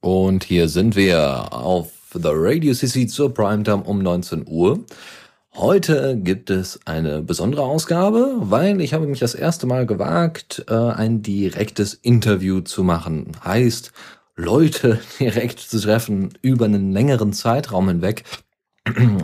Und hier sind wir auf The Radio CC zur Primetime um 19 Uhr. Heute gibt es eine besondere Ausgabe, weil ich habe mich das erste Mal gewagt, äh, ein direktes Interview zu machen. Heißt, Leute direkt zu treffen über einen längeren Zeitraum hinweg.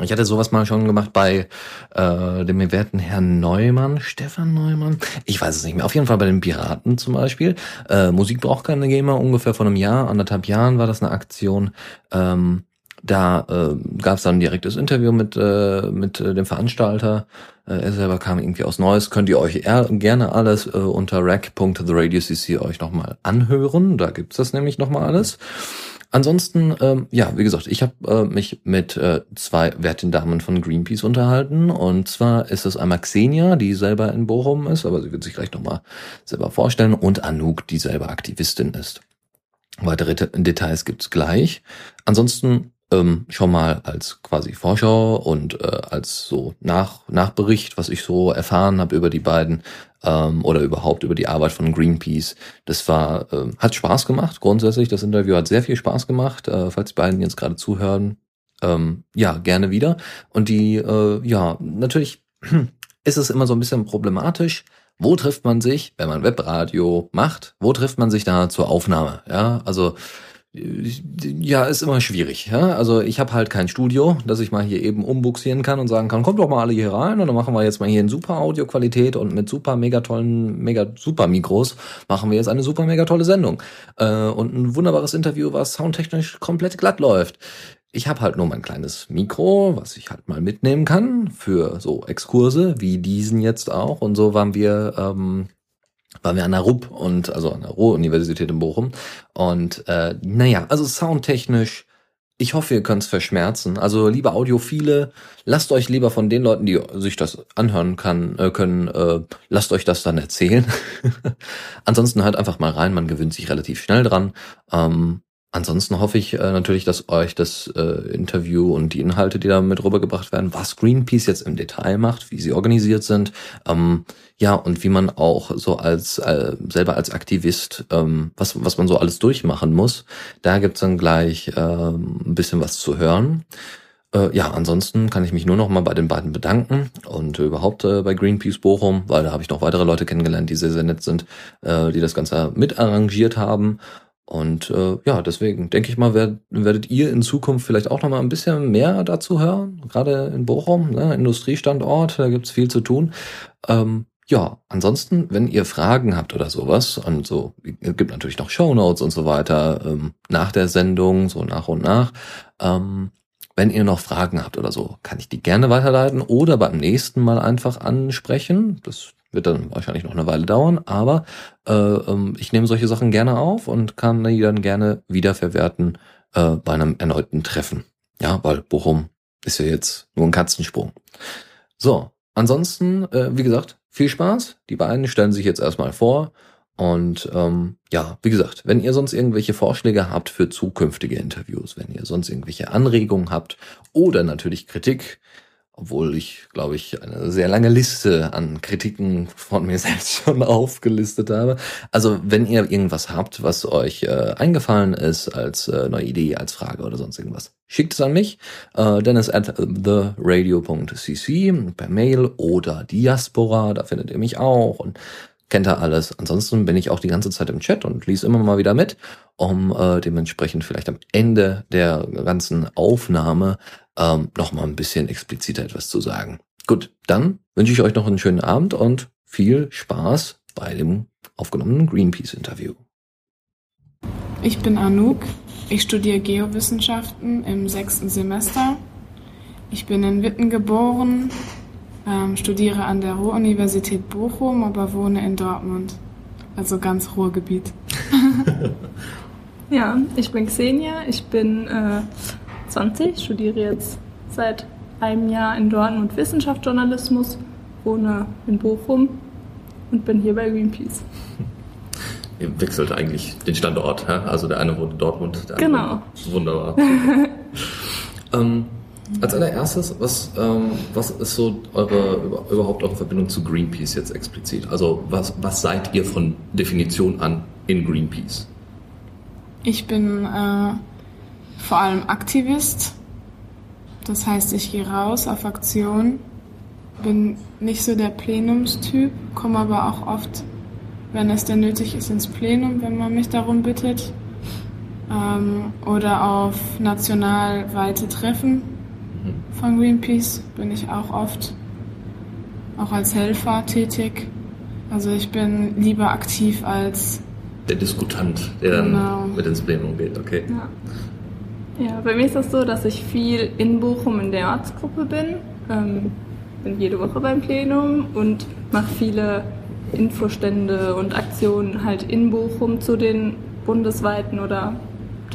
Ich hatte sowas mal schon gemacht bei äh, dem werten Herrn Neumann, Stefan Neumann. Ich weiß es nicht mehr. Auf jeden Fall bei den Piraten zum Beispiel. Äh, Musik braucht keine Gamer. Ungefähr vor einem Jahr, anderthalb Jahren war das eine Aktion. Ähm, da äh, gab es dann ein direktes Interview mit, äh, mit äh, dem Veranstalter. Äh, er selber kam irgendwie aus Neues. Könnt ihr euch gerne alles äh, unter rack.theradiocc euch nochmal anhören. Da gibt's das nämlich nochmal alles. Ansonsten, ähm, ja, wie gesagt, ich habe äh, mich mit äh, zwei werten Damen von Greenpeace unterhalten. Und zwar ist es einmal Xenia, die selber in Bochum ist, aber sie wird sich gleich nochmal selber vorstellen, und Anouk, die selber Aktivistin ist. Weitere Details gibt's gleich. Ansonsten ähm, schon mal als quasi Vorschau und äh, als so Nach Nachbericht, was ich so erfahren habe über die beiden ähm, oder überhaupt über die Arbeit von Greenpeace. Das war äh, hat Spaß gemacht grundsätzlich. Das Interview hat sehr viel Spaß gemacht. Äh, falls die beiden jetzt gerade zuhören, ähm, ja gerne wieder. Und die äh, ja natürlich ist es immer so ein bisschen problematisch. Wo trifft man sich, wenn man Webradio macht? Wo trifft man sich da zur Aufnahme? Ja, also ja, ist immer schwierig. Ja? Also ich habe halt kein Studio, dass ich mal hier eben umbuxieren kann und sagen kann, kommt doch mal alle hier rein und dann machen wir jetzt mal hier in super Audioqualität und mit super mega tollen, mega super Mikros machen wir jetzt eine super mega tolle Sendung. Äh, und ein wunderbares Interview, was soundtechnisch komplett glatt läuft. Ich habe halt nur mein kleines Mikro, was ich halt mal mitnehmen kann für so Exkurse wie diesen jetzt auch. Und so waren wir ähm, waren wir an der RUB und also an der Ruhr-Universität in Bochum. Und äh, naja, also soundtechnisch, ich hoffe, ihr könnt es verschmerzen. Also liebe Audiophile, lasst euch lieber von den Leuten, die sich das anhören kann, äh, können, äh, lasst euch das dann erzählen. Ansonsten hört einfach mal rein, man gewöhnt sich relativ schnell dran. Ähm, Ansonsten hoffe ich äh, natürlich, dass euch das äh, Interview und die Inhalte, die da mit rübergebracht werden, was Greenpeace jetzt im Detail macht, wie sie organisiert sind, ähm, ja, und wie man auch so als äh, selber als Aktivist, ähm, was, was man so alles durchmachen muss. Da gibt's dann gleich äh, ein bisschen was zu hören. Äh, ja, ansonsten kann ich mich nur noch mal bei den beiden bedanken und überhaupt äh, bei Greenpeace Bochum, weil da habe ich noch weitere Leute kennengelernt, die sehr, sehr nett sind, äh, die das Ganze mit arrangiert haben und äh, ja, deswegen denke ich mal, werd, werdet ihr in Zukunft vielleicht auch noch mal ein bisschen mehr dazu hören. Gerade in Bochum, ne, Industriestandort, da gibt's viel zu tun. Ähm, ja, ansonsten, wenn ihr Fragen habt oder sowas, und so, es gibt natürlich noch Shownotes und so weiter ähm, nach der Sendung, so nach und nach. Ähm, wenn ihr noch Fragen habt oder so, kann ich die gerne weiterleiten oder beim nächsten Mal einfach ansprechen. Das wird dann wahrscheinlich noch eine Weile dauern, aber äh, ähm, ich nehme solche Sachen gerne auf und kann die dann gerne wiederverwerten äh, bei einem erneuten Treffen. Ja, weil Bochum ist ja jetzt nur ein Katzensprung. So, ansonsten, äh, wie gesagt, viel Spaß. Die beiden stellen sich jetzt erstmal vor. Und ähm, ja, wie gesagt, wenn ihr sonst irgendwelche Vorschläge habt für zukünftige Interviews, wenn ihr sonst irgendwelche Anregungen habt oder natürlich Kritik, obwohl ich, glaube ich, eine sehr lange Liste an Kritiken von mir selbst schon aufgelistet habe. Also wenn ihr irgendwas habt, was euch äh, eingefallen ist als äh, neue Idee, als Frage oder sonst irgendwas, schickt es an mich, äh, dennis at theradio.cc per Mail oder Diaspora, da findet ihr mich auch und kennt ihr alles. Ansonsten bin ich auch die ganze Zeit im Chat und lese immer mal wieder mit, um äh, dementsprechend vielleicht am Ende der ganzen Aufnahme ähm, noch mal ein bisschen expliziter etwas zu sagen. Gut, dann wünsche ich euch noch einen schönen Abend und viel Spaß bei dem aufgenommenen Greenpeace-Interview. Ich bin Anouk. Ich studiere Geowissenschaften im sechsten Semester. Ich bin in Witten geboren, ähm, studiere an der Ruhr-Universität Bochum, aber wohne in Dortmund. Also ganz Ruhrgebiet. ja, ich bin Xenia. Ich bin äh, 20, studiere jetzt seit einem Jahr in Dortmund Wissenschaftsjournalismus, wohne in Bochum und bin hier bei Greenpeace. Ihr wechselt eigentlich den Standort, ja? also der eine wohnt in Dortmund, der andere. Genau. Wunderbar. ähm, als allererstes, was, ähm, was ist so eure, überhaupt eure Verbindung zu Greenpeace jetzt explizit? Also was, was seid ihr von Definition an in Greenpeace? Ich bin äh, vor allem Aktivist. Das heißt, ich gehe raus auf Aktion. Bin nicht so der Plenumstyp, komme aber auch oft, wenn es denn nötig ist, ins Plenum, wenn man mich darum bittet. Ähm, oder auf nationalweite Treffen von Greenpeace bin ich auch oft auch als Helfer tätig. Also ich bin lieber aktiv als der Diskutant, der dann genau. mit ins Plenum geht, okay. Ja. Ja. bei mir ist das so, dass ich viel in Bochum in der Ortsgruppe bin. Ähm, bin jede Woche beim Plenum und mache viele Infostände und Aktionen halt in Bochum zu den bundesweiten oder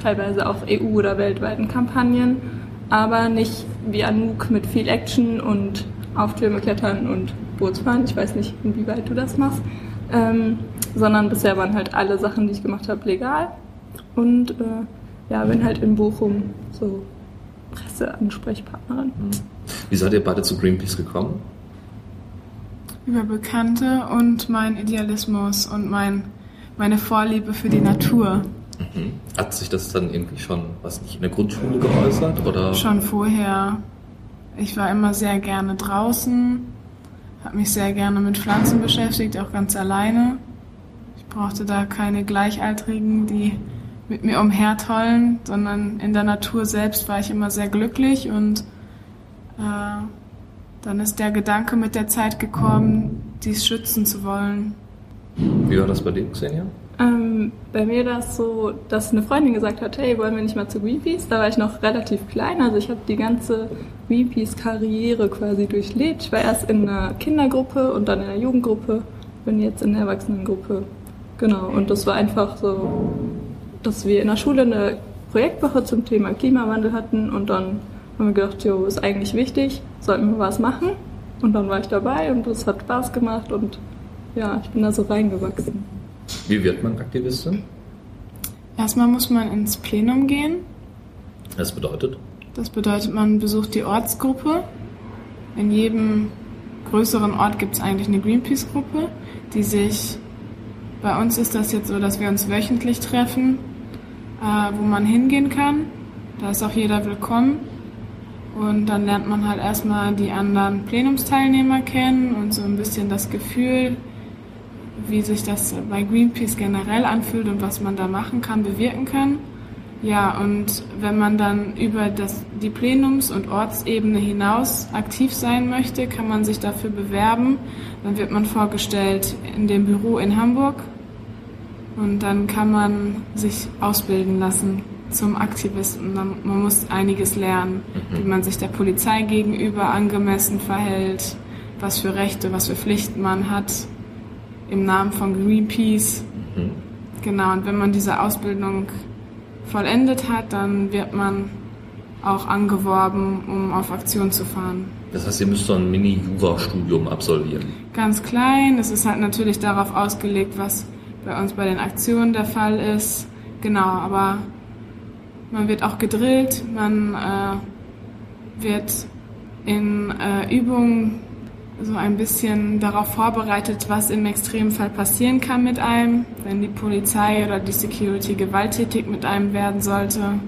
teilweise auch EU- oder weltweiten Kampagnen, aber nicht wie Anouk mit viel Action und auf Türme klettern und Bootsfahren. Ich weiß nicht, inwieweit du das machst. Ähm, sondern bisher waren halt alle Sachen, die ich gemacht habe, legal. Und äh, ja, bin halt in Bochum so Presseansprechpartnerin. Mhm. Wie seid ihr beide zu Greenpeace gekommen? Über Bekannte und mein Idealismus und mein, meine Vorliebe für die Natur. Mhm. Hat sich das dann irgendwie schon, was nicht, in der Grundschule geäußert? Oder? Schon vorher. Ich war immer sehr gerne draußen, habe mich sehr gerne mit Pflanzen beschäftigt, auch ganz alleine. Ich brauchte da keine Gleichaltrigen, die mit mir umhertollen, sondern in der Natur selbst war ich immer sehr glücklich und äh, dann ist der Gedanke mit der Zeit gekommen, dies schützen zu wollen. Wie war das bei dir, Xenia? Ähm, bei mir war es so, dass eine Freundin gesagt hat, hey, wollen wir nicht mal zu Greenpeace? Da war ich noch relativ klein, also ich habe die ganze Greenpeace-Karriere quasi durchlebt. Ich war erst in einer Kindergruppe und dann in einer Jugendgruppe, bin jetzt in der Erwachsenengruppe. Genau, und das war einfach so, dass wir in der Schule eine Projektwoche zum Thema Klimawandel hatten und dann haben wir gedacht, jo, ist eigentlich wichtig, sollten wir was machen. Und dann war ich dabei und es hat Spaß gemacht und ja, ich bin da so reingewachsen. Wie wird man Aktivistin? Erstmal muss man ins Plenum gehen. Das bedeutet? Das bedeutet, man besucht die Ortsgruppe. In jedem größeren Ort gibt es eigentlich eine Greenpeace-Gruppe, die sich, bei uns ist das jetzt so, dass wir uns wöchentlich treffen, äh, wo man hingehen kann. Da ist auch jeder willkommen. Und dann lernt man halt erstmal die anderen Plenumsteilnehmer kennen und so ein bisschen das Gefühl wie sich das bei Greenpeace generell anfühlt und was man da machen kann, bewirken kann. Ja, und wenn man dann über das, die Plenums- und Ortsebene hinaus aktiv sein möchte, kann man sich dafür bewerben. Dann wird man vorgestellt in dem Büro in Hamburg und dann kann man sich ausbilden lassen zum Aktivisten. Man muss einiges lernen, mhm. wie man sich der Polizei gegenüber angemessen verhält, was für Rechte, was für Pflichten man hat im Namen von Greenpeace. Mhm. Genau, und wenn man diese Ausbildung vollendet hat, dann wird man auch angeworben, um auf Aktion zu fahren. Das heißt, ihr müsst so ein Mini-Jura-Studium absolvieren? Ganz klein. Es ist halt natürlich darauf ausgelegt, was bei uns bei den Aktionen der Fall ist. Genau, aber man wird auch gedrillt, man äh, wird in äh, Übungen so ein bisschen darauf vorbereitet, was im Extremfall passieren kann mit einem, wenn die Polizei oder die Security gewalttätig mit einem werden sollte.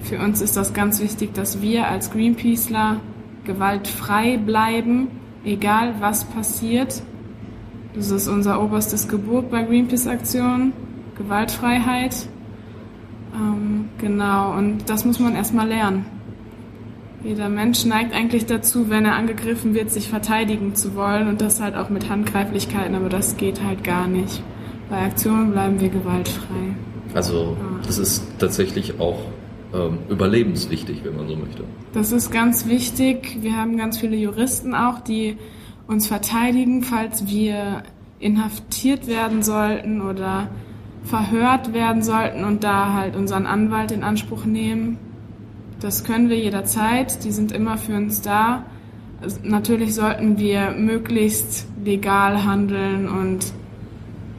Für uns ist das ganz wichtig, dass wir als Greenpeaceler gewaltfrei bleiben, egal was passiert. Das ist unser oberstes Gebot bei Greenpeace-Aktionen, Gewaltfreiheit. Ähm, genau, und das muss man erstmal lernen. Jeder Mensch neigt eigentlich dazu, wenn er angegriffen wird, sich verteidigen zu wollen und das halt auch mit Handgreiflichkeiten, aber das geht halt gar nicht. Bei Aktionen bleiben wir gewaltfrei. Also das ist tatsächlich auch ähm, überlebenswichtig, wenn man so möchte. Das ist ganz wichtig. Wir haben ganz viele Juristen auch, die uns verteidigen, falls wir inhaftiert werden sollten oder verhört werden sollten und da halt unseren Anwalt in Anspruch nehmen. Das können wir jederzeit, die sind immer für uns da. Also natürlich sollten wir möglichst legal handeln und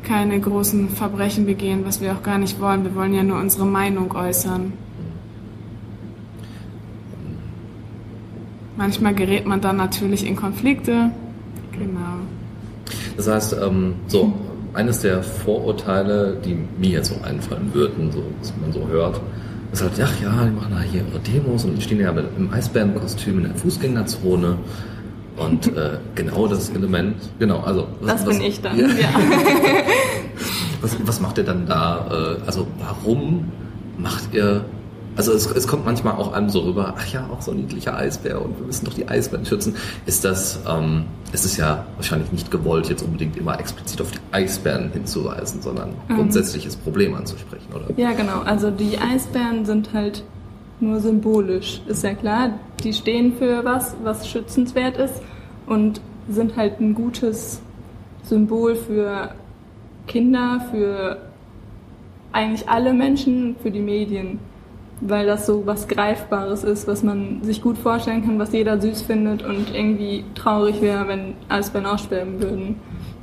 keine großen Verbrechen begehen, was wir auch gar nicht wollen. Wir wollen ja nur unsere Meinung äußern. Manchmal gerät man dann natürlich in Konflikte. Das heißt, ähm, so eines der Vorurteile, die mir jetzt so einfallen würden, so, was man so hört, ist halt, ach ja, die machen da hier ihre Demos und die stehen ja im Eisbärenkostüm in der Fußgängerzone. Und äh, genau das Element, genau, also. Was, das bin ich dann, ja. ja. was, was macht ihr dann da? Äh, also warum macht ihr also es, es kommt manchmal auch einem so rüber, ach ja, auch so ein niedlicher Eisbär und wir müssen doch die Eisbären schützen. Ist das, ähm, es ist ja wahrscheinlich nicht gewollt, jetzt unbedingt immer explizit auf die Eisbären hinzuweisen, sondern mhm. grundsätzliches Problem anzusprechen, oder? Ja, genau. Also die Eisbären sind halt nur symbolisch, ist ja klar. Die stehen für was, was schützenswert ist und sind halt ein gutes Symbol für Kinder, für eigentlich alle Menschen, für die Medien weil das so was Greifbares ist, was man sich gut vorstellen kann, was jeder süß findet und irgendwie traurig wäre, wenn Eisbären aussterben würden.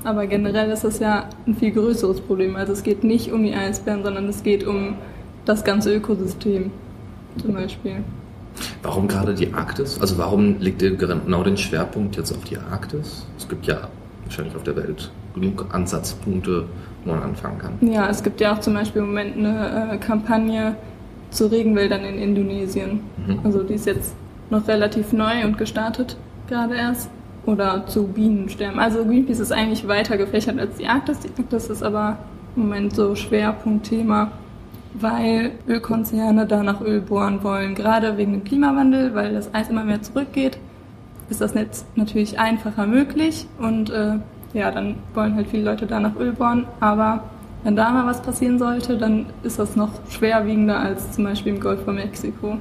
Aber generell ist das ja ein viel größeres Problem. Also es geht nicht um die Eisbären, sondern es geht um das ganze Ökosystem zum Beispiel. Warum gerade die Arktis? Also warum legt ihr genau den Schwerpunkt jetzt auf die Arktis? Es gibt ja wahrscheinlich auf der Welt genug Ansatzpunkte, wo man anfangen kann. Ja, es gibt ja auch zum Beispiel im Moment eine äh, Kampagne, zu Regenwäldern in Indonesien. Mhm. Also die ist jetzt noch relativ neu und gestartet gerade erst. Oder zu Bienensterben. Also Greenpeace ist eigentlich weiter gefächert als die Arktis. Die Arktis ist aber im Moment so Schwerpunktthema, weil Ölkonzerne da nach Öl bohren wollen. Gerade wegen dem Klimawandel, weil das Eis immer mehr zurückgeht, ist das Netz natürlich einfacher möglich. Und äh, ja, dann wollen halt viele Leute da nach Öl bohren. Aber wenn da mal was passieren sollte, dann ist das noch schwerwiegender als zum Beispiel im Golf von Mexiko.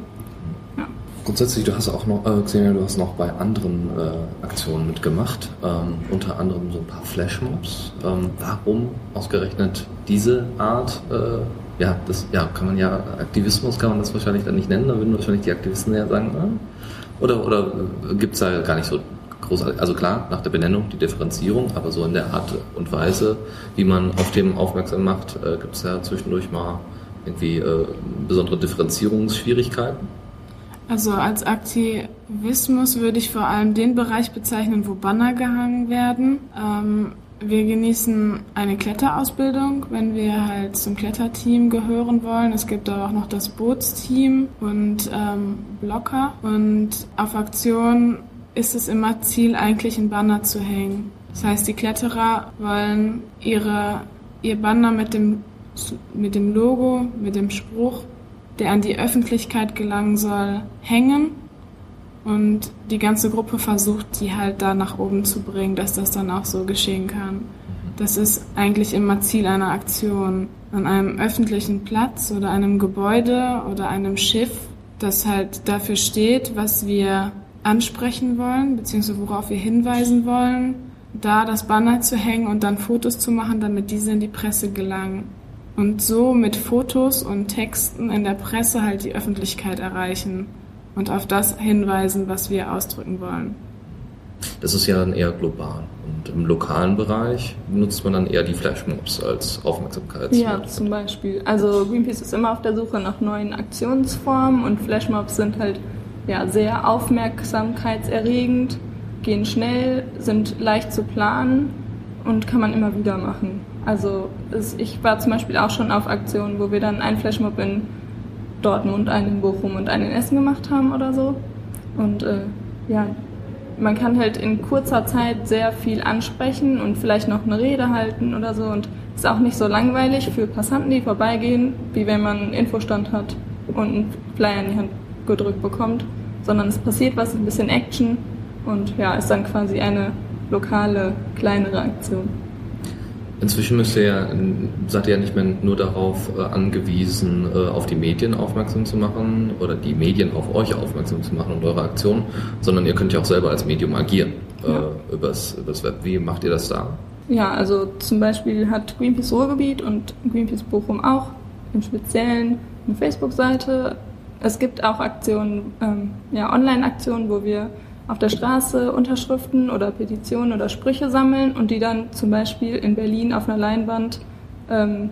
Ja. Grundsätzlich, du hast auch noch, äh, Xenia, du hast noch bei anderen äh, Aktionen mitgemacht, ähm, unter anderem so ein paar Flashmobs. Ähm, warum ausgerechnet diese Art? Äh, ja, das ja, kann man ja, Aktivismus kann man das wahrscheinlich dann nicht nennen, da würden wahrscheinlich die Aktivisten ja sagen, äh, oder, oder gibt es da gar nicht so großartig. Also klar, nach der Benennung die Differenzierung, aber so in der Art und Weise, wie man auf Themen aufmerksam macht, äh, gibt es ja zwischendurch mal irgendwie äh, besondere Differenzierungsschwierigkeiten. Also als Aktivismus würde ich vor allem den Bereich bezeichnen, wo Banner gehangen werden. Ähm, wir genießen eine Kletterausbildung, wenn wir halt zum Kletterteam gehören wollen. Es gibt aber auch noch das Bootsteam und ähm, Blocker. Und auf Aktionen ist es immer Ziel, eigentlich ein Banner zu hängen. Das heißt, die Kletterer wollen ihre, ihr Banner mit dem, mit dem Logo, mit dem Spruch, der an die Öffentlichkeit gelangen soll, hängen. Und die ganze Gruppe versucht, die halt da nach oben zu bringen, dass das dann auch so geschehen kann. Das ist eigentlich immer Ziel einer Aktion. An einem öffentlichen Platz oder einem Gebäude oder einem Schiff, das halt dafür steht, was wir ansprechen wollen, beziehungsweise worauf wir hinweisen wollen, da das Banner zu hängen und dann Fotos zu machen, damit diese in die Presse gelangen. Und so mit Fotos und Texten in der Presse halt die Öffentlichkeit erreichen und auf das hinweisen, was wir ausdrücken wollen. Das ist ja dann eher global. Und im lokalen Bereich nutzt man dann eher die Flashmobs als Aufmerksamkeits. Ja, zum Beispiel. Also Greenpeace ist immer auf der Suche nach neuen Aktionsformen und Flashmobs sind halt ja, sehr aufmerksamkeitserregend, gehen schnell, sind leicht zu planen und kann man immer wieder machen. Also es, ich war zum Beispiel auch schon auf Aktionen, wo wir dann einen Flashmob in Dortmund, einen in Bochum und einen in Essen gemacht haben oder so. Und äh, ja, man kann halt in kurzer Zeit sehr viel ansprechen und vielleicht noch eine Rede halten oder so. Und ist auch nicht so langweilig für Passanten, die vorbeigehen, wie wenn man einen Infostand hat und einen Flyer in die Hand gedrückt bekommt, sondern es passiert was, ein bisschen Action und ja, ist dann quasi eine lokale, kleinere Aktion. Inzwischen müsst ihr ja, seid ihr ja nicht mehr nur darauf äh, angewiesen, äh, auf die Medien aufmerksam zu machen oder die Medien auf euch aufmerksam zu machen und eure Aktion, sondern ihr könnt ja auch selber als Medium agieren äh, ja. übers, übers Web. Wie macht ihr das da? Ja, also zum Beispiel hat Greenpeace Ruhrgebiet und Greenpeace Bochum auch im Speziellen eine Facebook-Seite, es gibt auch Aktionen, ähm, ja, Online-Aktionen, wo wir auf der Straße Unterschriften oder Petitionen oder Sprüche sammeln und die dann zum Beispiel in Berlin auf einer Leinwand ähm,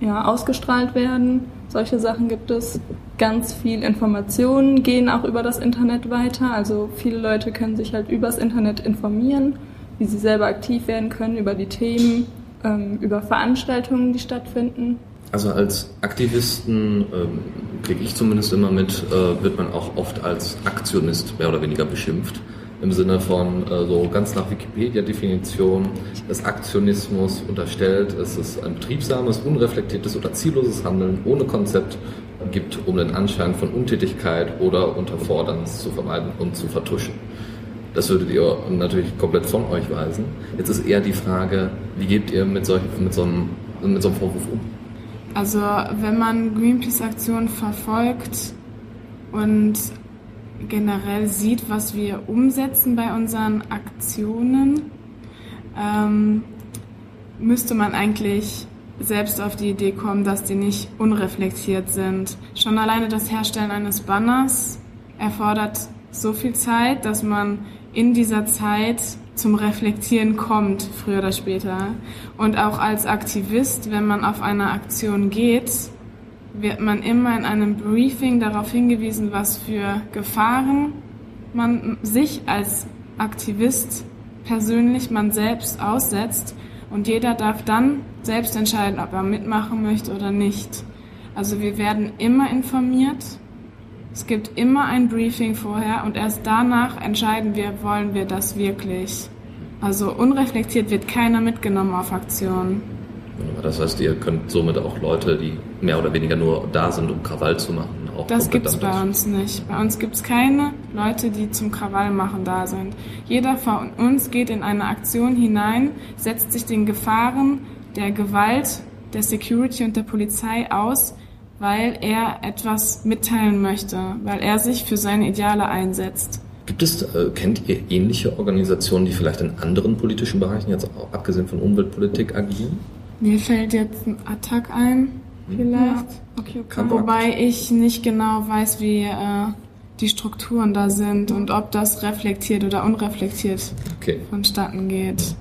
ja, ausgestrahlt werden. Solche Sachen gibt es. Ganz viel Informationen gehen auch über das Internet weiter. Also viele Leute können sich halt übers Internet informieren, wie sie selber aktiv werden können über die Themen. ähm, über Veranstaltungen, die stattfinden. Also als Aktivisten ähm, kriege ich zumindest immer mit, äh, wird man auch oft als Aktionist mehr oder weniger beschimpft. Im Sinne von äh, so ganz nach Wikipedia-Definition des Aktionismus unterstellt, es ist ein betriebsames, unreflektiertes oder zielloses Handeln ohne Konzept gibt, um den Anschein von Untätigkeit oder Unterforderns zu vermeiden und zu vertuschen. Das würdet ihr natürlich komplett von euch weisen. Jetzt ist eher die Frage, wie gebt ihr mit, solch, mit, so, einem, mit so einem Vorwurf um? Also wenn man Greenpeace-Aktionen verfolgt und generell sieht, was wir umsetzen bei unseren Aktionen, ähm, müsste man eigentlich selbst auf die Idee kommen, dass die nicht unreflektiert sind. Schon alleine das Herstellen eines Banners erfordert so viel Zeit, dass man in dieser Zeit zum Reflektieren kommt, früher oder später. Und auch als Aktivist, wenn man auf eine Aktion geht, wird man immer in einem Briefing darauf hingewiesen, was für Gefahren man sich als Aktivist persönlich, man selbst aussetzt. Und jeder darf dann selbst entscheiden, ob er mitmachen möchte oder nicht. Also wir werden immer informiert es gibt immer ein Briefing vorher und erst danach entscheiden wir, wollen wir das wirklich. Also unreflektiert wird keiner mitgenommen auf Aktionen. Das heißt, ihr könnt somit auch Leute, die mehr oder weniger nur da sind, um Krawall zu machen, auch Das gibt es bei uns nicht. Bei uns gibt es keine Leute, die zum Krawall machen da sind. Jeder von uns geht in eine Aktion hinein, setzt sich den Gefahren der Gewalt, der Security und der Polizei aus, weil er etwas mitteilen möchte, weil er sich für seine Ideale einsetzt. Gibt es, äh, kennt ihr ähnliche Organisationen, die vielleicht in anderen politischen Bereichen, jetzt auch abgesehen von Umweltpolitik, agieren? Mir fällt jetzt ein Attack ein, hm. vielleicht. Ja. Okay, okay. Wobei ich nicht genau weiß, wie äh, die Strukturen da sind und ob das reflektiert oder unreflektiert okay. vonstatten geht.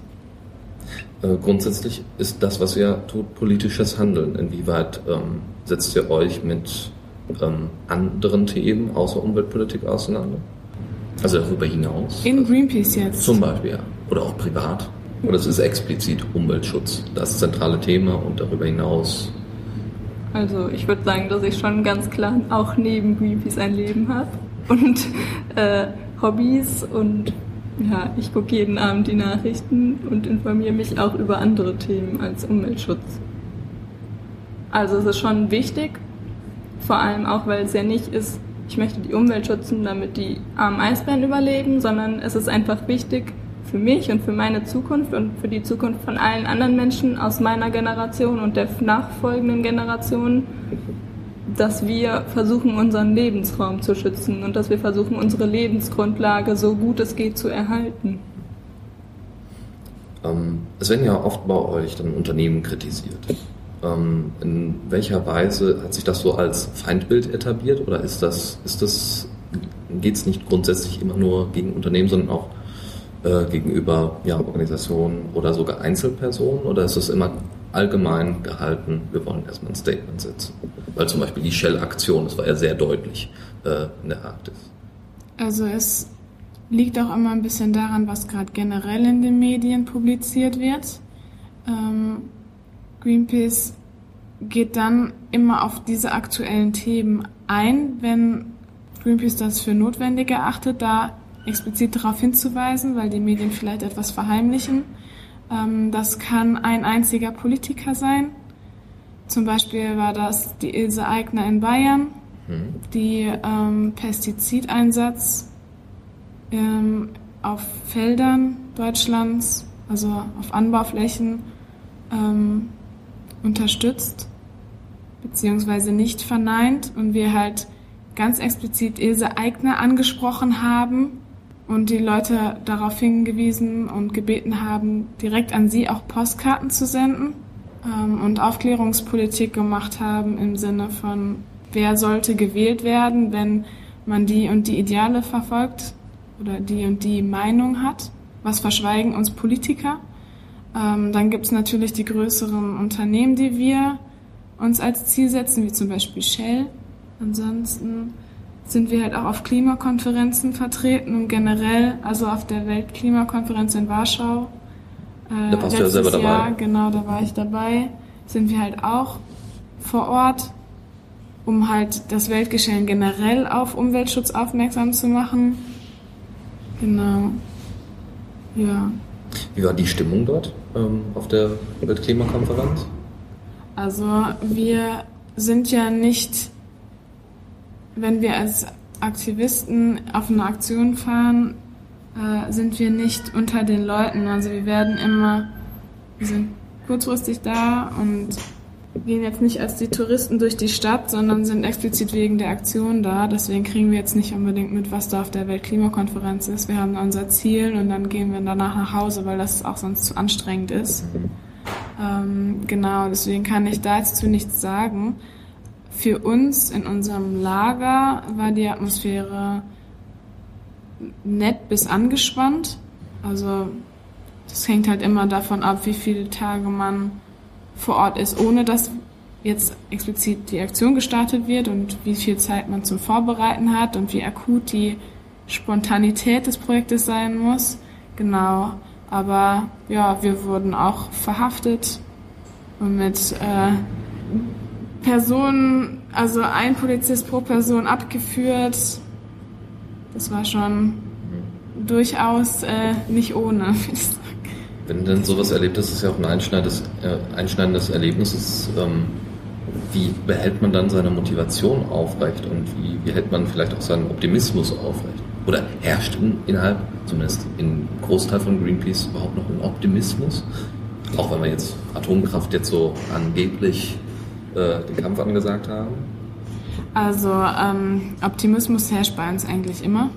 Äh, grundsätzlich ist das, was ihr tut, politisches Handeln. Inwieweit ähm, setzt ihr euch mit ähm, anderen Themen außer Umweltpolitik auseinander? Also darüber hinaus? In Greenpeace jetzt? Zum Beispiel, ja. Oder auch privat. Oder es ist explizit Umweltschutz, das zentrale Thema und darüber hinaus. Also ich würde sagen, dass ich schon ganz klar auch neben Greenpeace ein Leben habe und äh, Hobbys und ja, ich gucke jeden Abend die Nachrichten und informiere mich auch über andere Themen als Umweltschutz. Also es ist schon wichtig, vor allem auch, weil es ja nicht ist, ich möchte die Umwelt schützen, damit die armen Eisbären überleben, sondern es ist einfach wichtig für mich und für meine Zukunft und für die Zukunft von allen anderen Menschen aus meiner Generation und der nachfolgenden Generation, dass wir versuchen, unseren Lebensraum zu schützen und dass wir versuchen, unsere Lebensgrundlage so gut es geht zu erhalten. Ähm, es werden ja oft bei euch dann Unternehmen kritisiert. Ähm, in welcher Weise hat sich das so als Feindbild etabliert oder ist das, ist das, geht es nicht grundsätzlich immer nur gegen Unternehmen, sondern auch äh, gegenüber ja, Organisationen oder sogar Einzelpersonen oder ist es immer allgemein gehalten, wir wollen erstmal ein Statement setzen. Weil zum Beispiel die Shell-Aktion, das war ja sehr deutlich äh, in der Arktis. Also es liegt auch immer ein bisschen daran, was gerade generell in den Medien publiziert wird. Ähm, Greenpeace geht dann immer auf diese aktuellen Themen ein, wenn Greenpeace das für notwendig erachtet, da explizit darauf hinzuweisen, weil die Medien vielleicht etwas verheimlichen. Ähm, das kann ein einziger Politiker sein. Zum Beispiel war das die Ilse Aigner in Bayern, mhm. die ähm, Pestizideinsatz ähm, auf Feldern Deutschlands, also auf Anbauflächen, ähm, unterstützt beziehungsweise nicht verneint und wir halt ganz explizit Ilse Aigner angesprochen haben und die Leute darauf hingewiesen und gebeten haben, direkt an sie auch Postkarten zu senden ähm, und Aufklärungspolitik gemacht haben im Sinne von, wer sollte gewählt werden, wenn man die und die Ideale verfolgt oder die und die Meinung hat. Was verschweigen uns Politiker? Ähm, dann gibt es natürlich die größeren Unternehmen, die wir uns als Ziel setzen, wie zum Beispiel Shell. Ansonsten sind wir halt auch auf Klimakonferenzen vertreten und generell, also auf der Weltklimakonferenz in Warschau, Äh, Da warst du ja selber dabei. Jahr, genau, da war ich dabei. Sind wir halt auch vor Ort, um halt das Weltgeschehen generell auf Umweltschutz aufmerksam zu machen. Genau. Ja. Wie war die Stimmung dort ähm, auf der Weltklimakonferenz? Also wir sind ja nicht, wenn wir als Aktivisten auf eine Aktion fahren, äh, sind wir nicht unter den Leuten. Also wir werden immer, wir sind kurzfristig da und gehen jetzt nicht als die Touristen durch die Stadt, sondern sind explizit wegen der Aktion da. Deswegen kriegen wir jetzt nicht unbedingt mit, was da auf der Weltklimakonferenz ist. Wir haben unser Ziel und dann gehen wir danach nach Hause, weil das auch sonst zu anstrengend ist. Ähm, genau, deswegen kann ich da jetzt zu nichts sagen. Für uns in unserem Lager war die Atmosphäre nett bis angespannt. Also das hängt halt immer davon ab, wie viele Tage man vor Ort ist, ohne dass jetzt explizit die Aktion gestartet wird und wie viel Zeit man zum Vorbereiten hat und wie akut die Spontanität des Projektes sein muss. Genau. Aber ja, wir wurden auch verhaftet und mit äh, Personen, also ein Polizist pro Person abgeführt. Das war schon durchaus äh, nicht ohne. Wenn du denn sowas erlebt, das ist ja auch ein einschneidendes, äh, einschneidendes Erlebnis. Ist, ähm, wie behält man dann seine Motivation aufrecht und wie, wie hält man vielleicht auch seinen Optimismus aufrecht? Oder herrscht in, innerhalb, zumindest im Großteil von Greenpeace, überhaupt noch ein Optimismus? Auch wenn wir jetzt Atomkraft jetzt so angeblich äh, den Kampf angesagt haben. Also ähm, Optimismus herrscht bei uns eigentlich immer.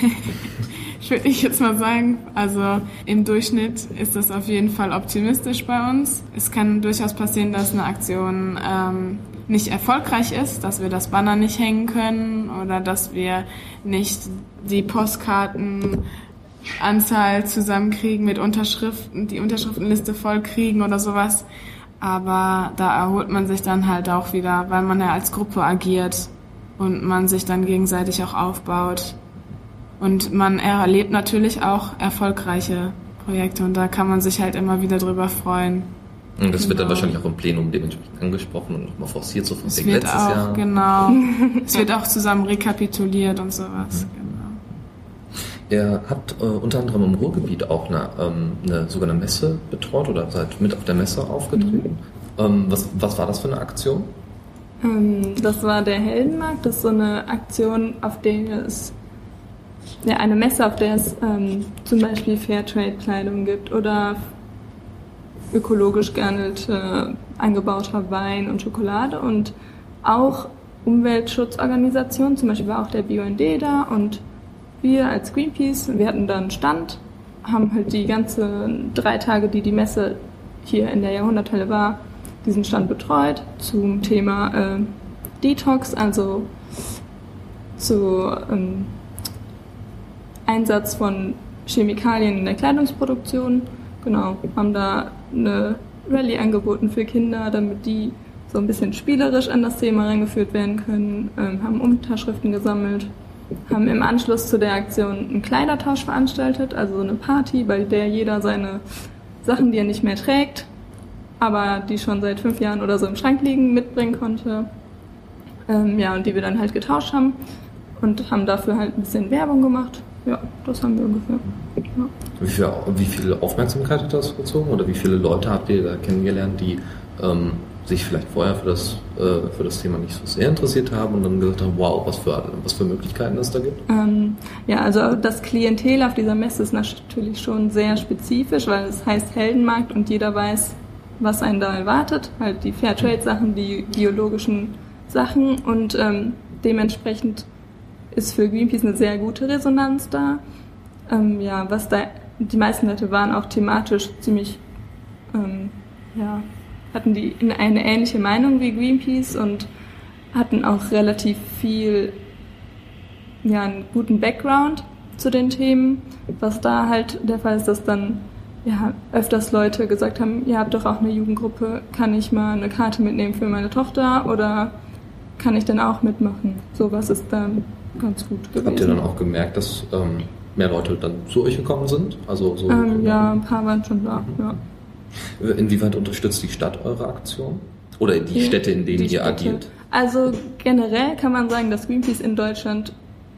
ich würde ich jetzt mal sagen, also im Durchschnitt ist das auf jeden Fall optimistisch bei uns. Es kann durchaus passieren, dass eine Aktion ähm, nicht erfolgreich ist, dass wir das Banner nicht hängen können oder dass wir nicht die Postkartenanzahl zusammenkriegen mit Unterschriften, die Unterschriftenliste vollkriegen oder sowas. Aber da erholt man sich dann halt auch wieder, weil man ja als Gruppe agiert und man sich dann gegenseitig auch aufbaut. Und man erlebt natürlich auch erfolgreiche Projekte und da kann man sich halt immer wieder drüber freuen. Und das wird dann Genau. wahrscheinlich auch im Plenum dementsprechend angesprochen und nochmal forciert, so von letztes auch, Jahr. genau, es wird auch zusammen rekapituliert und sowas. Genau. Ihr habt äh, unter anderem im Ruhrgebiet auch eine, ähm, eine sogar eine Messe betreut oder seid mit auf der Messe aufgetreten. Ähm, was, was war das für eine Aktion? Ähm, das war der Heldenmarkt. Das ist so eine Aktion, auf der es ja, eine Messe, auf der es ähm, zum Beispiel Fairtrade-Kleidung gibt oder ökologisch gehandelte, angebauter Wein und Schokolade und auch Umweltschutzorganisationen, zum Beispiel war auch der BUND da und wir als Greenpeace, wir hatten da einen Stand, haben halt die ganze drei Tage, die die Messe hier in der Jahrhunderthalle war, diesen Stand betreut zum Thema äh, Detox, also zu ähm, Einsatz von Chemikalien in der Kleidungsproduktion. Genau, haben da eine Rallye angeboten für Kinder, damit die so ein bisschen spielerisch an das Thema reingeführt werden können, ähm, haben Unterschriften gesammelt, haben im Anschluss zu der Aktion einen Kleidertausch veranstaltet, also eine Party, bei der jeder seine Sachen, die er nicht mehr trägt, aber die schon seit fünf Jahren oder so im Schrank liegen, mitbringen konnte. Ähm, ja, und die wir dann halt getauscht haben und haben dafür halt ein bisschen Werbung gemacht. Ja, das haben wir ungefähr. Ja. Wie viel, wie viel Aufmerksamkeit hat das gezogen oder wie viele Leute habt ihr da kennengelernt, die ähm, sich vielleicht vorher für das, äh, für das Thema nicht so sehr interessiert haben und dann gesagt haben, wow, was für, was für Möglichkeiten es da gibt? Ähm, ja, also das Klientel auf dieser Messe ist natürlich schon sehr spezifisch, weil es heißt Heldenmarkt und jeder weiß, was einen da erwartet. Halt die Fairtrade-Sachen, die biologischen Sachen und ähm, dementsprechend ist für Greenpeace eine sehr gute Resonanz da. Ähm, ja, was da, die meisten Leute waren auch thematisch ziemlich, ähm, ja, hatten die eine ähnliche Meinung wie Greenpeace und hatten auch relativ viel ja, einen guten Background zu den Themen. Was da halt der Fall ist, dass dann ja, öfters Leute gesagt haben, ihr habt doch auch eine Jugendgruppe, kann ich mal eine Karte mitnehmen für meine Tochter oder kann ich dann auch mitmachen? Sowas ist dann ganz gut gewesen. Habt ihr dann auch gemerkt, dass ähm, mehr Leute dann zu euch gekommen sind? Also so Ähm, ja, ein paar waren schon da. Ja. Inwieweit unterstützt die Stadt eure Aktion? Oder die Städte, in denen Die ihr Städte. agiert? Also generell kann man sagen, dass Greenpeace in Deutschland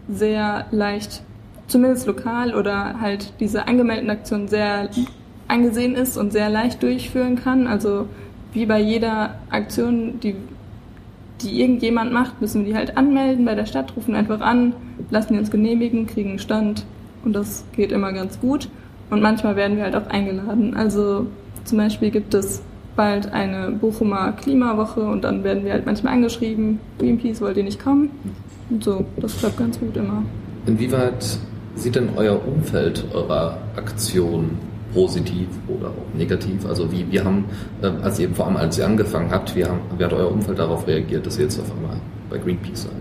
sehr leicht, zumindest lokal oder halt diese angemeldeten Aktionen sehr angesehen ist und sehr leicht durchführen kann. Also wie bei jeder Aktion, die, die irgendjemand macht, müssen wir die halt anmelden bei der Stadt, rufen einfach an, lassen die uns genehmigen, kriegen einen Stand und das geht immer ganz gut. Und manchmal werden wir halt auch eingeladen. Also zum Beispiel gibt es bald eine Bochumer Klimawoche und dann werden wir halt manchmal angeschrieben, Greenpeace, wollt ihr nicht kommen? Und so, das klappt ganz gut immer. Inwieweit sieht denn euer Umfeld eurer Aktion positiv oder auch negativ? Also wie, wir haben, ähm, als ihr vor allem als ihr angefangen habt, wie, haben, wie hat euer Umfeld darauf reagiert, dass ihr jetzt auf einmal bei Greenpeace seid?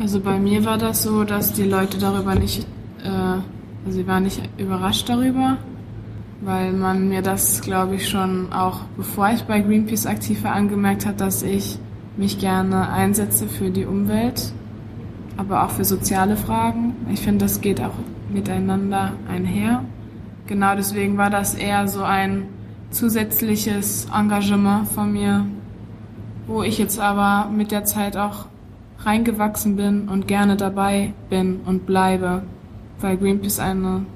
Also bei mir war das so, dass die Leute darüber nicht, äh, also sie waren nicht überrascht darüber, weil man mir das, glaube ich, schon auch bevor ich bei Greenpeace aktiv war, angemerkt hat, dass ich mich gerne einsetze für die Umwelt, aber auch für soziale Fragen. Ich finde, das geht auch miteinander einher. Genau deswegen war das eher so ein zusätzliches Engagement von mir, wo ich jetzt aber mit der Zeit auch reingewachsen bin und gerne dabei bin und bleibe, weil Greenpeace eine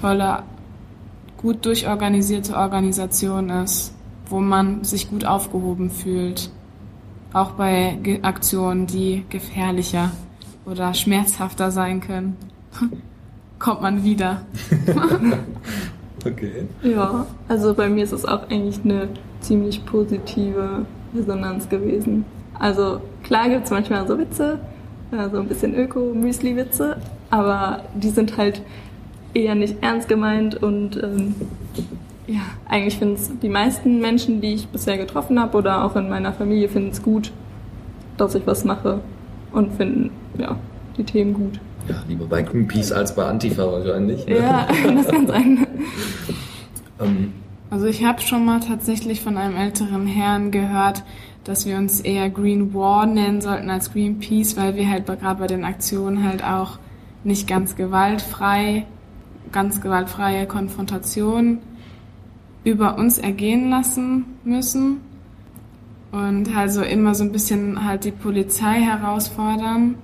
tolle, gut durchorganisierte Organisation ist, wo man sich gut aufgehoben fühlt. Auch bei Ge- Aktionen, die gefährlicher oder schmerzhafter sein können, kommt man wieder. Okay. Ja, also bei mir ist es auch eigentlich eine ziemlich positive Resonanz gewesen. Also klar gibt es manchmal so Witze, äh, so ein bisschen Öko-Müsli-Witze, aber die sind halt eher nicht ernst gemeint und ähm, ja, eigentlich finden es die meisten Menschen, die ich bisher getroffen habe oder auch in meiner Familie, finden es gut, dass ich was mache und finden ja die Themen gut. Ja, lieber bei Greenpeace als bei Antifa wahrscheinlich. ne? Ja, das kann sein. Ähm, Also ich habe schon mal tatsächlich von einem älteren Herrn gehört, dass wir uns eher Green War nennen sollten als Greenpeace, weil wir halt bei- gerade bei den Aktionen halt auch nicht ganz gewaltfrei, ganz gewaltfreie Konfrontation über uns ergehen lassen müssen und also immer so ein bisschen halt die Polizei herausfordern.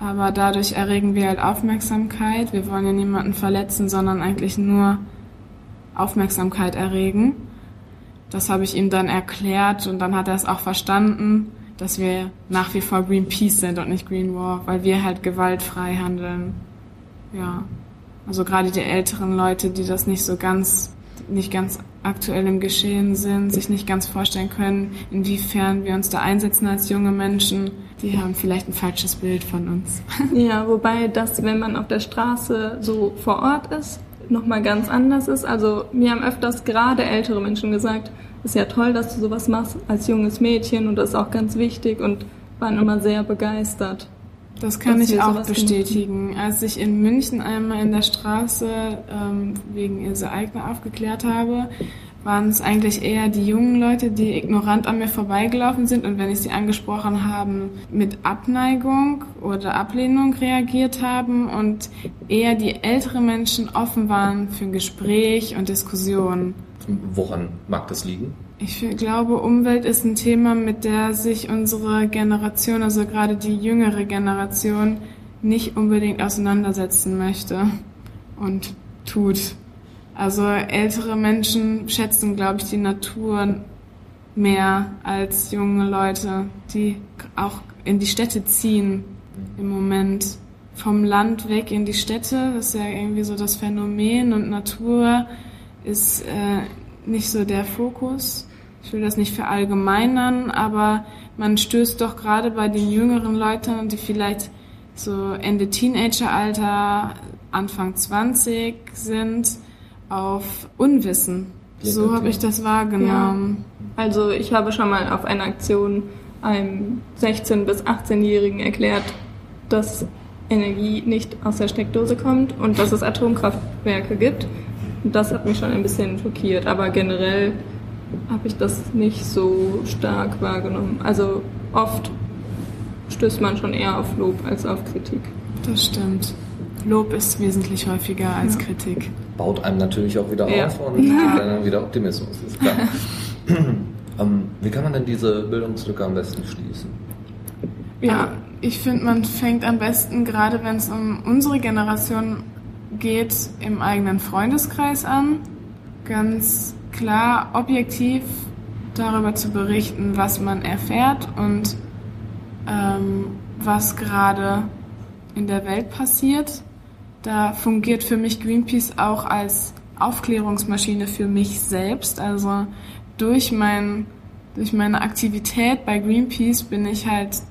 Aber dadurch erregen wir halt Aufmerksamkeit. Wir wollen ja niemanden verletzen, sondern eigentlich nur Aufmerksamkeit erregen. Das habe ich ihm dann erklärt und dann hat er es auch verstanden, dass wir nach wie vor Greenpeace sind und nicht Green War, weil wir halt gewaltfrei handeln. Ja. Also gerade die älteren Leute, die das nicht so ganz, nicht ganz aktuell im Geschehen sind, sich nicht ganz vorstellen können, inwiefern wir uns da einsetzen als junge Menschen, die haben vielleicht ein falsches Bild von uns. Ja, wobei das, wenn man auf der Straße so vor Ort ist, nochmal ganz anders ist. Also mir haben öfters gerade ältere Menschen gesagt, ist ja toll, dass du sowas machst als junges Mädchen und das ist auch ganz wichtig und waren immer sehr begeistert. Das kann ich auch bestätigen. Als ich in München einmal in der Straße ähm, wegen Ilse Aigner aufgeklärt habe, waren es eigentlich eher die jungen Leute, die ignorant an mir vorbeigelaufen sind und wenn ich sie angesprochen habe, mit Abneigung oder Ablehnung reagiert haben und eher die älteren Menschen offen waren für ein Gespräch und Diskussion. woran mag das liegen? Ich glaube, Umwelt ist ein Thema, mit der sich unsere Generation, also gerade die jüngere Generation, nicht unbedingt auseinandersetzen möchte und tut. Also ältere Menschen schätzen, glaube ich, die Natur mehr als junge Leute, die auch in die Städte ziehen im Moment. Vom Land weg in die Städte, das ist ja irgendwie so das Phänomen und Natur ist äh, nicht so der Fokus. Ich will das nicht verallgemeinern, aber man stößt doch gerade bei den jüngeren Leuten, die vielleicht so Ende Teenageralter, Anfang 20 sind, auf Unwissen. So habe ich das wahrgenommen. Also ich habe schon mal auf einer Aktion einem 16- bis 18-Jährigen erklärt, dass Energie nicht aus der Steckdose kommt und dass es Atomkraftwerke gibt. Und das hat mich schon ein bisschen schockiert, aber generell habe ich das nicht so stark wahrgenommen. Also oft stößt man schon eher auf Lob als auf Kritik. Das stimmt. Lob ist wesentlich häufiger als Ja. Kritik. Baut einem natürlich auch wieder Ja. auf und gibt dann wieder Optimismus, ist klar. ähm, wie kann man denn diese Bildungslücke am besten schließen? Ja, ich finde, man fängt am besten, gerade wenn es um unsere Generation geht, im eigenen Freundeskreis an. Ganz klar, objektiv darüber zu berichten, was man erfährt und ähm, was gerade in der Welt passiert. Da fungiert für mich Greenpeace auch als Aufklärungsmaschine für mich selbst. Also durch, mein, durch meine Aktivität bei Greenpeace bin ich halt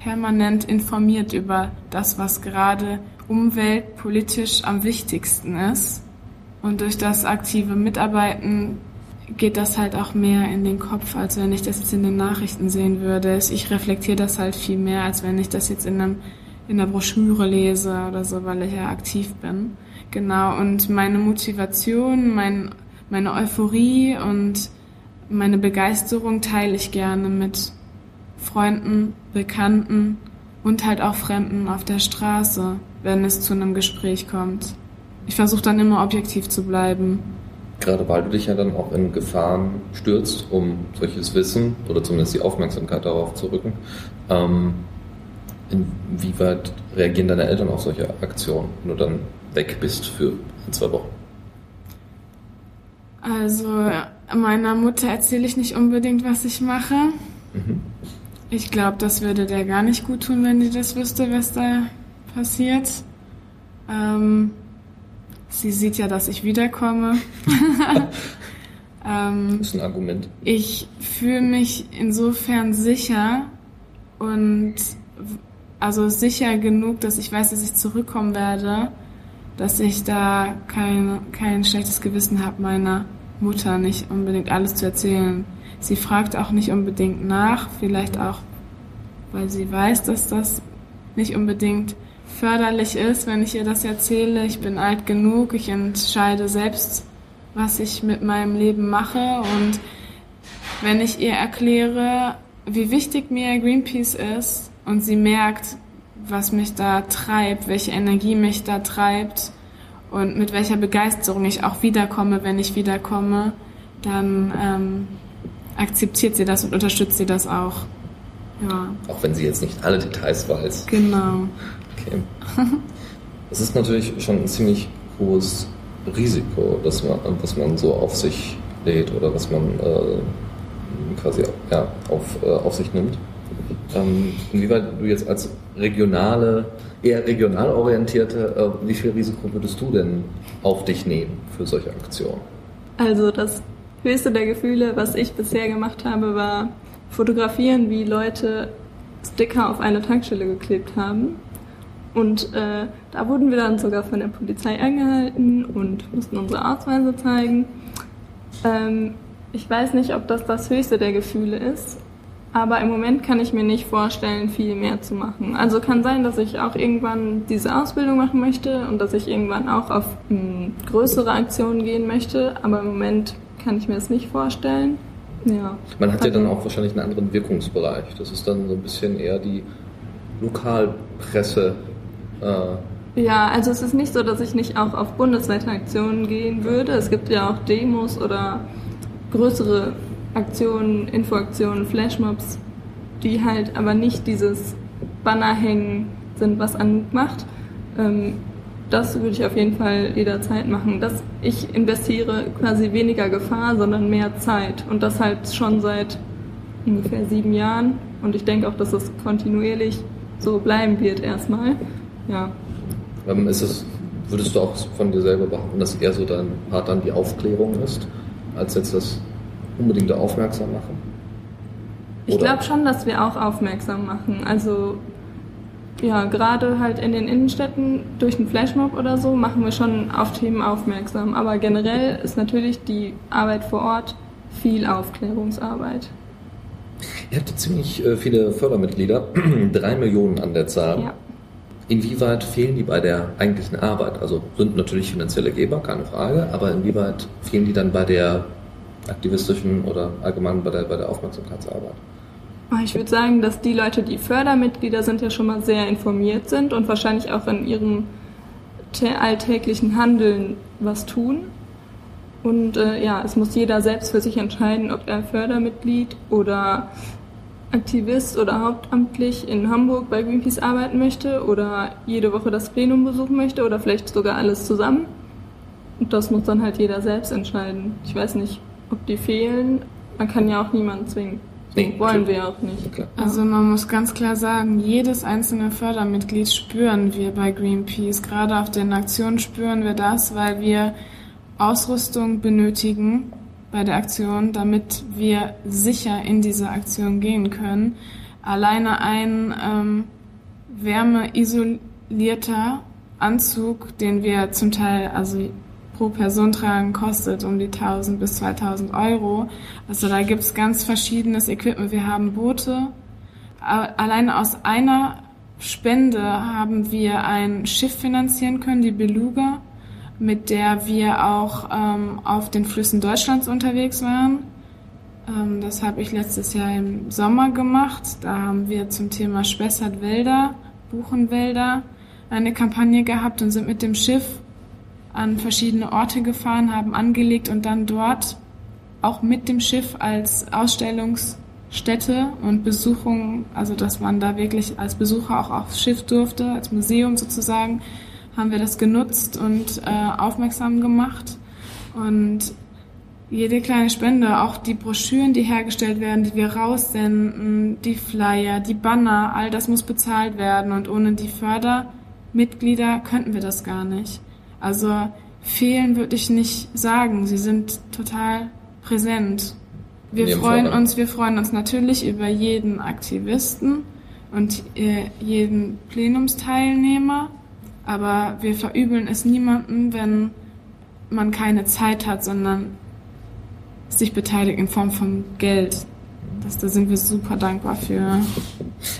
permanent informiert über das, was gerade umweltpolitisch am wichtigsten ist. Und durch das aktive Mitarbeiten geht das halt auch mehr in den Kopf, als wenn ich das jetzt in den Nachrichten sehen würde. Ich reflektiere das halt viel mehr, als wenn ich das jetzt in, einem, in einer Broschüre lese oder so, weil ich ja aktiv bin. Genau, und meine Motivation, mein, meine Euphorie und meine Begeisterung teile ich gerne mit Freunden, Bekannten und halt auch Fremden auf der Straße, wenn es zu einem Gespräch kommt. Ich versuche dann immer objektiv zu bleiben. Gerade weil du dich ja dann auch in Gefahren stürzt, um solches Wissen oder zumindest die Aufmerksamkeit darauf zu rücken. Ähm, inwieweit reagieren deine Eltern auf solche Aktionen, wenn du dann weg bist für ein, zwei Wochen? Also meiner Mutter erzähle ich nicht unbedingt, was ich mache. Mhm. Ich glaube, das würde der gar nicht gut tun, wenn die das wüsste, was da passiert. Ähm, sie sieht ja, dass ich wiederkomme. ähm, Das ist ein Argument. ich fühle mich insofern sicher und also sicher genug, dass ich weiß, dass ich zurückkommen werde, dass ich da kein, kein schlechtes Gewissen habe, meiner Mutter nicht unbedingt alles zu erzählen. Sie fragt auch nicht unbedingt nach, vielleicht auch, weil sie weiß, dass das nicht unbedingt förderlich ist, wenn ich ihr das erzähle. Ich bin alt genug, ich entscheide selbst, was ich mit meinem Leben mache und wenn ich ihr erkläre, wie wichtig mir Greenpeace ist und sie merkt, was mich da treibt, welche Energie mich da treibt und mit welcher Begeisterung ich auch wiederkomme, wenn ich wiederkomme, dann ähm, akzeptiert sie das und unterstützt sie das auch. Ja, Auch wenn sie jetzt nicht alle Details weiß. genau. Okay. Es ist natürlich schon ein ziemlich hohes Risiko, dass man, was man so auf sich lädt oder was man äh, quasi ja, auf, äh, auf sich nimmt. Ähm, inwieweit du jetzt als regionale, eher regional orientierte, äh, wie viel Risiko würdest du denn auf dich nehmen für solche Aktionen? Also das höchste der Gefühle, was ich bisher gemacht habe, war fotografieren, wie Leute Sticker auf eine Tankstelle geklebt haben. Und äh, da wurden wir dann sogar von der Polizei angehalten und mussten unsere Ausweise zeigen. Ähm, ich weiß nicht, ob das das höchste der Gefühle ist, aber im Moment kann ich mir nicht vorstellen, viel mehr zu machen. Also kann sein, dass ich auch irgendwann diese Ausbildung machen möchte und dass ich irgendwann auch auf mh, größere Aktionen gehen möchte, aber im Moment kann ich mir das nicht vorstellen. Ja. Man hat ja Also- dann auch wahrscheinlich einen anderen Wirkungsbereich. Das ist dann so ein bisschen eher die Lokalpresse. Äh, Ja, also es ist nicht so, dass ich nicht auch auf bundesweite Aktionen gehen würde. Es gibt ja auch Demos oder größere Aktionen, Infoaktionen, Flashmobs, die halt aber nicht dieses Banner hängen sind, was Anouk macht. Ähm, das würde ich auf jeden Fall jederzeit machen. Dass ich investiere quasi weniger Gefahr, sondern mehr Zeit. Und das halt schon seit ungefähr sieben Jahren. Und ich denke auch, dass das kontinuierlich so bleiben wird erstmal. Ja. Ähm, Ist es, würdest du auch von dir selber behaupten, dass eher so dein Part dann die Aufklärung ist, als jetzt das unbedingte Aufmerksam machen? Ich Oder- glaube schon, dass wir auch aufmerksam machen. Also ja, gerade halt in den Innenstädten durch einen Flashmob oder so machen wir schon auf Themen aufmerksam. Aber generell ist natürlich die Arbeit vor Ort viel Aufklärungsarbeit. Ihr habt ziemlich äh, viele Fördermitglieder, drei Millionen an der Zahl. Ja. Inwieweit fehlen die bei der eigentlichen Arbeit? Also sind natürlich finanzielle Geber, keine Frage, aber inwieweit fehlen die dann bei der aktivistischen oder allgemein bei der, bei der Aufmerksamkeitsarbeit? Aber Ich würde sagen, dass die Leute, die Fördermitglieder sind, ja schon mal sehr informiert sind und wahrscheinlich auch in ihrem alltäglichen Handeln was tun. Und äh, ja, es muss jeder selbst für sich entscheiden, ob er Fördermitglied oder Aktivist oder hauptamtlich in Hamburg bei Greenpeace arbeiten möchte oder jede Woche das Plenum besuchen möchte oder vielleicht sogar alles zusammen. Und das muss dann halt jeder selbst entscheiden. Ich weiß nicht, ob die fehlen. Man kann ja auch niemanden zwingen. So nee, wollen wir auch nicht. Klar. Also man muss ganz klar sagen, jedes einzelne Fördermitglied spüren wir bei Greenpeace. Gerade auf den Aktionen spüren wir das, weil wir Ausrüstung benötigen bei der Aktion, damit wir sicher in diese Aktion gehen können. Alleine ein ähm, wärmeisolierter Anzug, den wir zum Teil also pro Person tragen, kostet um die 1000 bis 2000 Euro. Also da gibt's ganz verschiedenes Equipment. Wir haben Boote. Alleine aus einer Spende haben wir ein Schiff finanzieren können, die Beluga mit der wir auch ähm, auf den Flüssen Deutschlands unterwegs waren. Ähm, das habe ich letztes Jahr im Sommer gemacht. Da haben wir zum Thema Spessartwälder, Buchenwälder eine Kampagne gehabt und sind mit dem Schiff an verschiedene Orte gefahren, haben angelegt und dann dort auch mit dem Schiff als Ausstellungsstätte und Besuchung, also dass man da wirklich als Besucher auch aufs Schiff durfte, als Museum sozusagen, haben wir das genutzt und äh, aufmerksam gemacht. Und jede kleine Spende, auch die Broschüren, die hergestellt werden, die wir raussenden, die Flyer, die Banner, all das muss bezahlt werden. Und ohne die Fördermitglieder könnten wir das gar nicht. Also fehlen würde ich nicht sagen. Sie sind total präsent. Wir freuen uns, wir freuen uns natürlich über jeden Aktivisten und äh, jeden Plenumsteilnehmer. Aber wir verübeln es niemandem, wenn man keine Zeit hat, sondern sich beteiligt in Form von Geld. Das, da sind wir super dankbar für.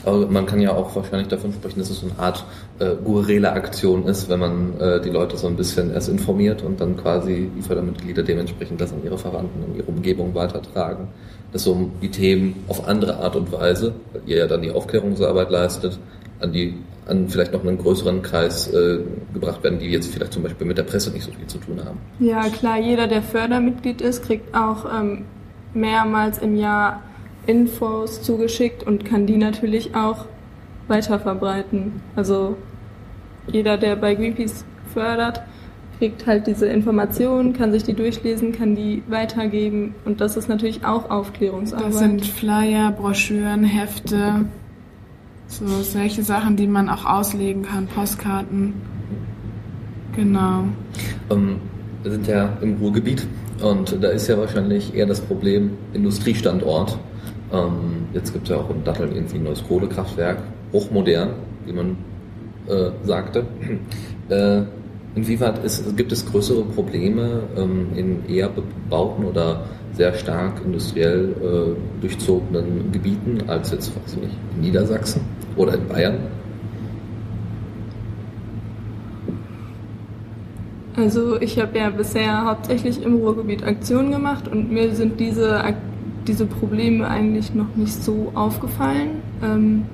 Aber man kann ja auch wahrscheinlich davon sprechen, dass es so eine Art äh, gurrele Aktion ist, wenn man äh, die Leute so ein bisschen erst informiert und dann quasi die Fördermitglieder dementsprechend das an ihre Verwandten und ihre Umgebung weitertragen. Dass so die Themen auf andere Art und Weise, weil ihr ja dann die Aufklärungsarbeit leistet, an die an vielleicht noch einen größeren Kreis äh, gebracht werden, die jetzt vielleicht zum Beispiel mit der Presse nicht so viel zu tun haben. Ja, klar, jeder, der Fördermitglied ist, kriegt auch ähm, mehrmals im Jahr Infos zugeschickt und kann die natürlich auch weiterverbreiten. Also jeder, der bei Greenpeace fördert, kriegt halt diese Informationen, kann sich die durchlesen, kann die weitergeben und das ist natürlich auch Aufklärungsarbeit. Das sind Flyer, Broschüren, Hefte, so solche Sachen, die man auch auslegen kann, Postkarten. Genau. Ähm, wir sind ja im Ruhrgebiet und da ist ja wahrscheinlich eher das Problem Industriestandort. Ähm, jetzt gibt es ja auch in Datteln irgendwie ein neues Kohlekraftwerk, hochmodern, wie man äh, sagte. Äh, inwieweit ist, gibt es größere Probleme ähm, in eher bebauten oder sehr stark industriell äh, durchzogenen Gebieten als jetzt, weiß ich nicht, in Niedersachsen oder in Bayern? Also ich habe ja bisher hauptsächlich im Ruhrgebiet Aktionen gemacht und mir sind diese, diese Probleme eigentlich noch nicht so aufgefallen. Ähm,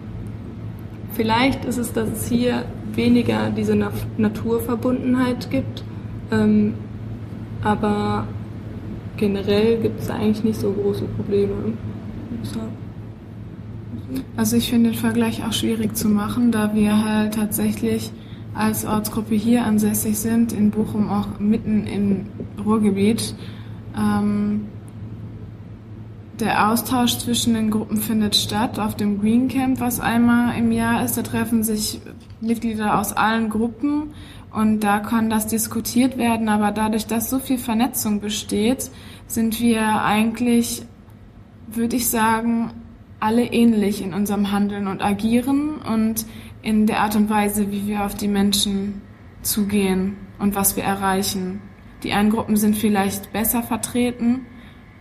vielleicht ist es, dass es hier weniger diese Na Naturverbundenheit gibt, ähm, aber generell gibt es eigentlich nicht so große Probleme. Also ich finde den Vergleich auch schwierig zu machen, da wir halt tatsächlich als Ortsgruppe hier ansässig sind, in Bochum auch mitten im Ruhrgebiet. Ähm, der Austausch zwischen den Gruppen findet statt auf dem Green Camp, was einmal im Jahr ist. Da treffen sich Mitglieder aus allen Gruppen und da kann das diskutiert werden. Aber dadurch, dass so viel Vernetzung besteht, sind wir eigentlich, würde ich sagen, alle ähnlich in unserem Handeln und Agieren und in der Art und Weise, wie wir auf die Menschen zugehen und was wir erreichen. Die einen Gruppen sind vielleicht besser vertreten.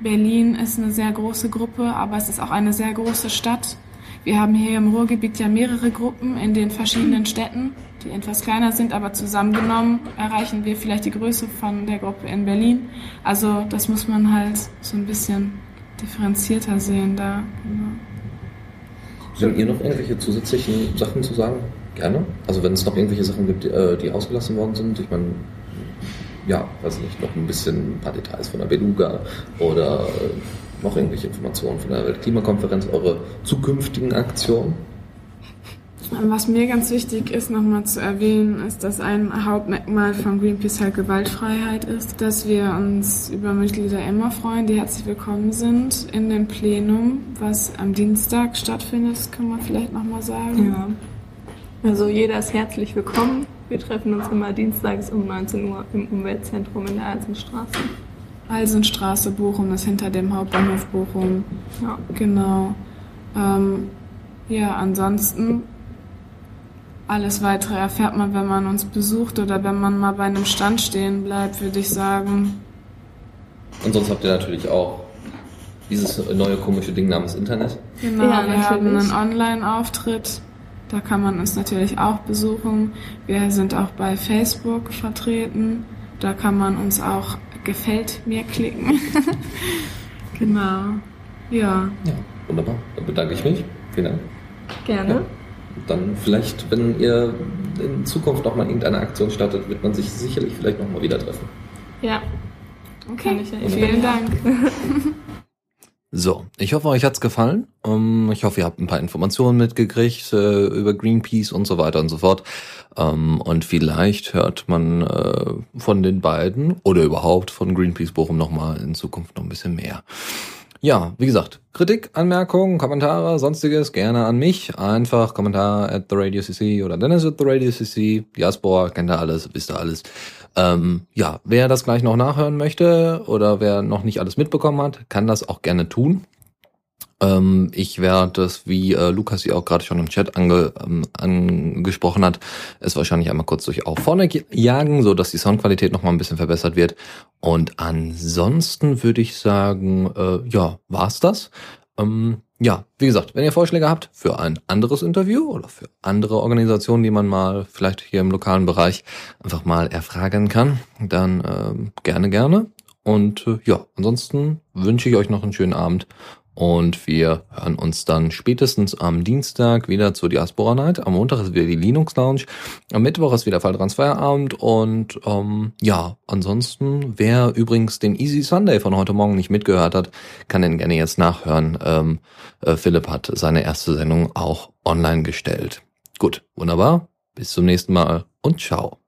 Berlin ist eine sehr große Gruppe, aber es ist auch eine sehr große Stadt. Wir haben hier im Ruhrgebiet ja mehrere Gruppen in den verschiedenen Städten, die etwas kleiner sind, aber zusammengenommen erreichen wir vielleicht die Größe von der Gruppe in Berlin. Also das muss man halt so ein bisschen differenzierter sehen da. Genau. Habt ihr noch irgendwelche zusätzlichen Sachen zu sagen? Gerne. Also wenn es noch irgendwelche Sachen gibt, die, äh, die ausgelassen worden sind, ich meine, ja, weiß nicht, noch ein bisschen ein paar Details von der Beluga oder äh, noch irgendwelche Informationen von der Weltklimakonferenz, eure zukünftigen Aktionen? Was mir ganz wichtig ist, nochmal zu erwähnen, ist, dass ein Hauptmerkmal von Greenpeace halt Gewaltfreiheit ist, dass wir uns über Mitglieder immer freuen, die herzlich willkommen sind in dem Plenum, was am Dienstag stattfindet, kann man vielleicht nochmal sagen. Ja. Also jeder ist herzlich willkommen. Wir treffen uns immer dienstags um 19 Uhr im Umweltzentrum in der Eisenstraße. Eisenstraße Bochum ist hinter dem Hauptbahnhof Bochum. Ja. Genau. Ähm, ja, ansonsten alles weitere erfährt man, wenn man uns besucht oder wenn man mal bei einem Stand stehen bleibt, würde ich sagen. Und sonst habt ihr natürlich auch dieses neue komische Ding namens Internet. Genau, Ja, wir haben natürlich. einen Online-Auftritt. Da kann man uns natürlich auch besuchen. Wir sind auch bei Facebook vertreten. Da kann man uns auch gefällt mir klicken. genau. Ja. Ja, wunderbar. Dann bedanke ich mich. Vielen Dank. Gerne. Ja. Dann vielleicht, wenn ihr in Zukunft noch mal irgendeine Aktion startet, wird man sich sicherlich vielleicht noch mal wieder treffen. Ja. Kann ich ja eben Vielen. Dank. So, ich hoffe, euch hat's gefallen. Ähm, ich hoffe, ihr habt ein paar Informationen mitgekriegt äh, über Greenpeace und so weiter und so fort. Ähm, und vielleicht hört man äh, von den beiden oder überhaupt von Greenpeace Bochum nochmal in Zukunft noch ein bisschen mehr. Ja, wie gesagt, Kritik, Anmerkungen, Kommentare, sonstiges gerne an mich. Einfach Kommentar at the Radio CC oder Dennis at the Radio CC. Diaspora, kennt ihr alles, wisst ihr alles. Ähm, ja, wer das gleich noch nachhören möchte oder wer noch nicht alles mitbekommen hat, kann das auch gerne tun. Ähm, ich werde das, wie äh, Lukas sie auch gerade schon im Chat ange, ähm, angesprochen hat, es wahrscheinlich einmal kurz durch auf vorne jagen, so dass die Soundqualität noch mal ein bisschen verbessert wird. Und ansonsten würde ich sagen, äh, ja, war's das. Ähm, ja, wie gesagt, wenn ihr Vorschläge habt für ein anderes Interview oder für andere Organisationen, die man mal vielleicht hier im lokalen Bereich einfach mal erfragen kann, dann ähm, gerne, gerne. Und äh, ja, ansonsten wünsche ich euch noch einen schönen Abend und wir hören uns dann spätestens am Dienstag wieder zur Diaspora Night. Am Montag ist wieder die Linux Lounge. Am Mittwoch ist wieder Falltrans Feierabend. Und ähm, ja, ansonsten, wer übrigens den Easy Sunday von heute Morgen nicht mitgehört hat, kann den gerne jetzt nachhören. Ähm, äh, Philipp hat seine erste Sendung auch online gestellt. Gut, wunderbar. Bis zum nächsten Mal und ciao.